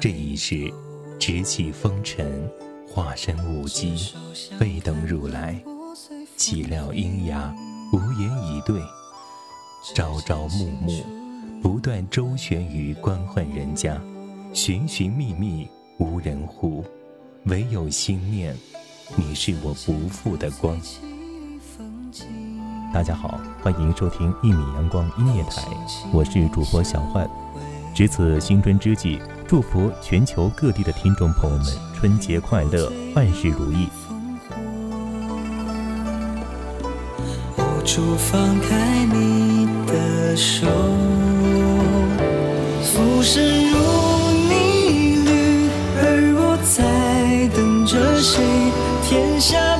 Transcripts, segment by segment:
这一世，执起风尘，化身舞姬，未等如来，岂料阴阳无言以对，朝朝暮暮，不断周旋于官宦人家，寻寻觅觅无人护，唯有心念，你是我不负的光。大家好，欢迎收听一米阳光音乐台，我是主播小焕。值此新春之际，祝福全球各地的听众朋友们春节快乐，万事如意。无处放开你的手，浮生如逆旅，而我在等着谁？天下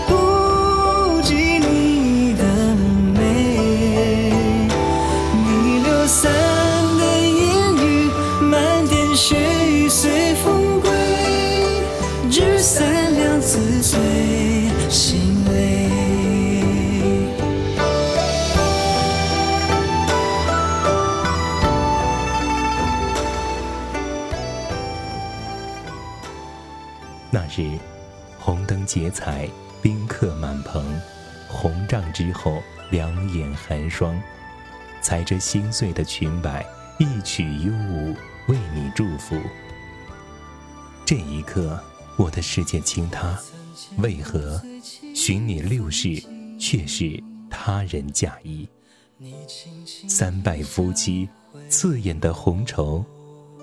那日，红灯结彩，宾客满棚，红帐之后，两眼寒霜，踩着心碎的裙摆，一曲幽舞，为你祝福。这一刻，我的世界倾塌，为何寻你六世，却是他人嫁衣？三拜夫妻，刺眼的红绸，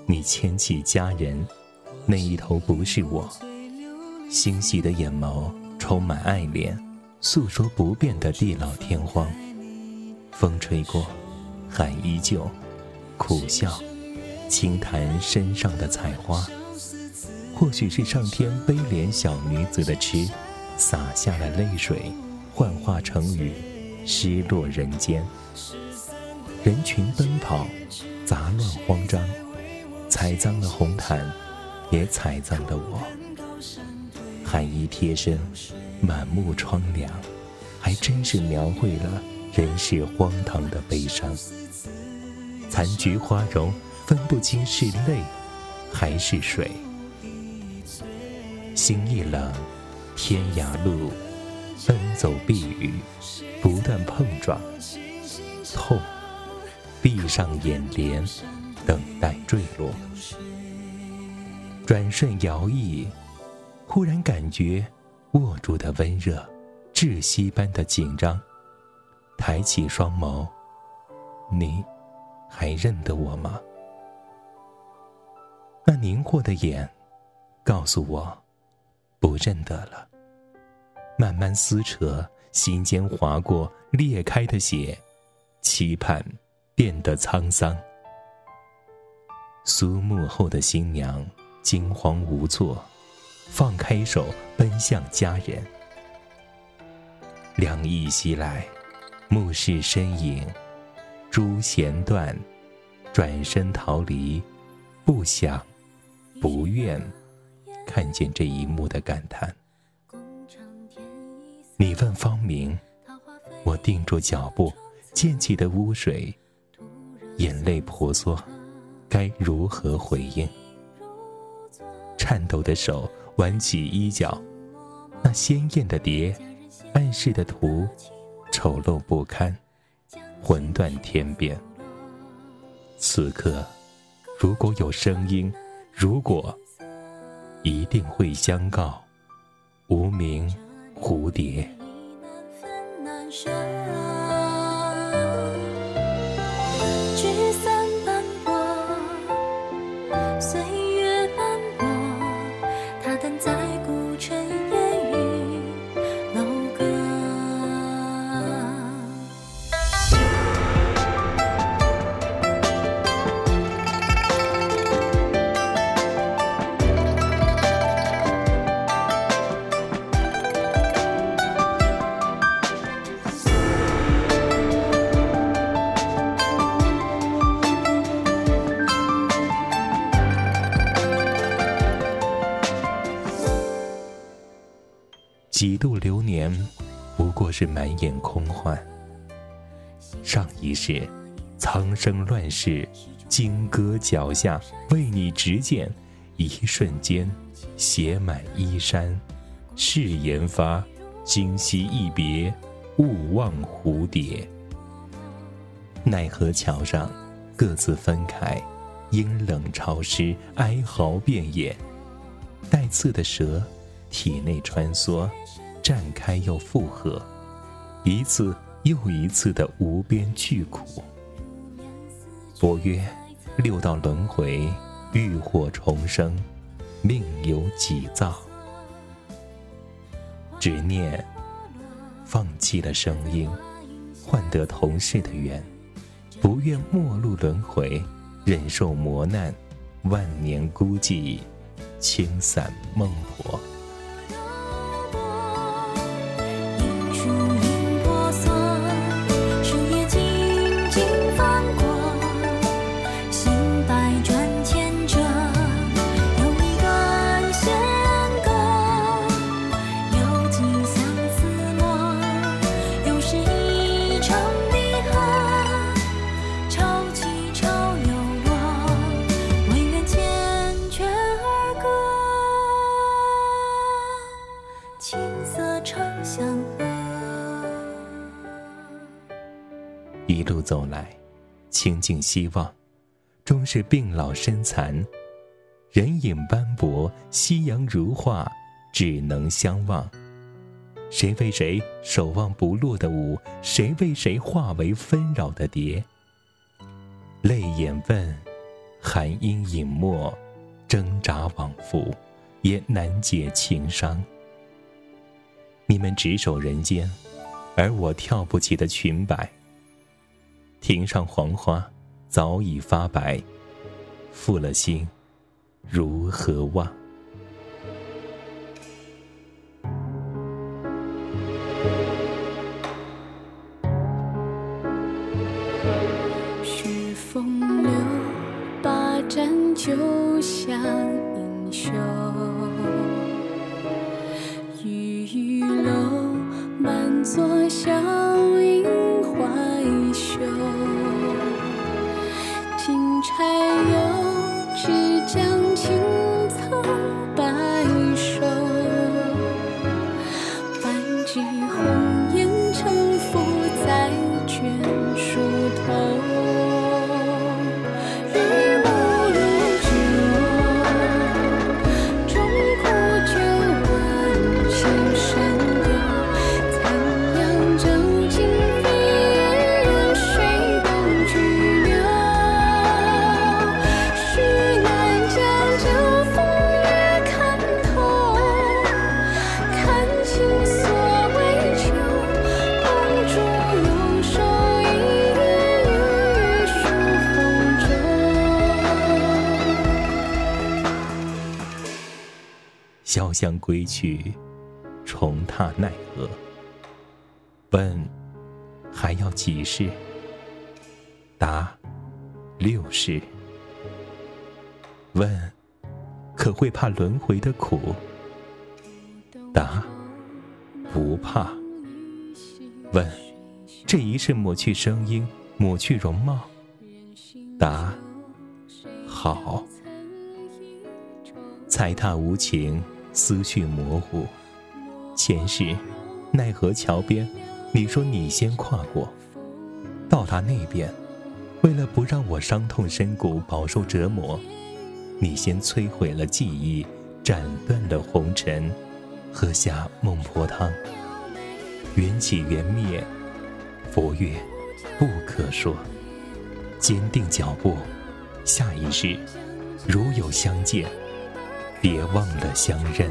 你牵起佳人，那一头不是我。欣喜的眼眸充满爱恋，诉说不变的地老天荒。风吹过，海依旧，苦笑，轻弹身上的彩花。或许是上天悲怜小女子的痴，洒下了泪水，幻化成雨，失落人间。人群奔跑，杂乱慌张，踩脏了红毯，也踩脏了我。寒衣贴身，满目疮凉，还真是描绘了人世荒唐的悲伤。残菊花容，分不清是泪还是水。心一冷，天涯路，奔走避雨，不断碰撞，痛，闭上眼帘，等待坠落。转瞬摇曳。忽然感觉握住的温热，窒息般的紧张。抬起双眸，你还认得我吗？那凝惑的眼告诉我，不认得了。慢慢撕扯，心间划过裂开的血，期盼变得沧桑。苏幕后的新娘惊慌无措。放开手，奔向家人。凉意袭来，目视身影，珠弦断，转身逃离，不想，不愿看见这一幕的感叹。你问芳名，我定住脚步，溅起的污水，眼泪婆娑，该如何回应？颤抖的手。挽起衣角，那鲜艳的蝶，暗示的图，丑陋不堪，魂断天边。此刻，如果有声音，如果，一定会相告，无名蝴蝶。几度流年，不过是满眼空幻。上一世，苍生乱世，金戈脚下，为你执剑，一瞬间，写满衣衫。誓言发，今夕一别，勿忘蝴蝶。奈何桥上，各自分开，阴冷潮湿，哀嚎遍野。带刺的蛇。体内穿梭，绽开又复合，一次又一次的无边巨苦。佛曰：六道轮回，浴火重生，命由己造。执念，放弃了声音，换得同世的缘，不愿末路轮回，忍受磨难，万年孤寂，清散孟婆。青色长相和一路走来，倾尽希望，终是病老身残，人影斑驳，夕阳如画，只能相望。谁为谁守望不落的舞？谁为谁化为纷扰的蝶？泪眼问，寒音隐没，挣扎往复，也难解情伤。你们执手人间，而我跳不起的裙摆。庭上黄花早已发白，负了心，如何忘？是风流，把盏酒香英雄，潇湘归去，重踏奈何？问还要几世？答六世。问可会怕轮回的苦？答不怕。问这一世抹去声音，抹去容貌？答好。踩踏无情。思绪模糊，前世奈何桥边，你说你先跨过，到达那边，为了不让我伤痛深谷，饱受折磨，你先摧毁了记忆，斩断了红尘，喝下孟婆汤。缘起缘灭，佛曰不可说。坚定脚步，下一世如有相见，别忘了相认。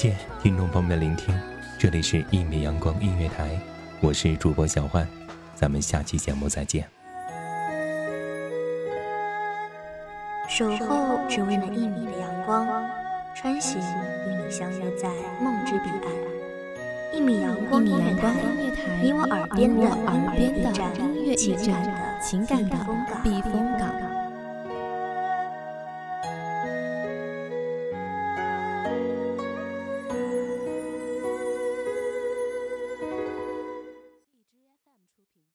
谢听众朋友们的聆听，这里是《一米阳光音乐台》，我是主播小焕，咱们下期节目再见。守候只为那一米的阳光，穿行与你相约在梦之彼岸。一米阳光音乐台，你我耳边的音乐驿站，情感的避风港。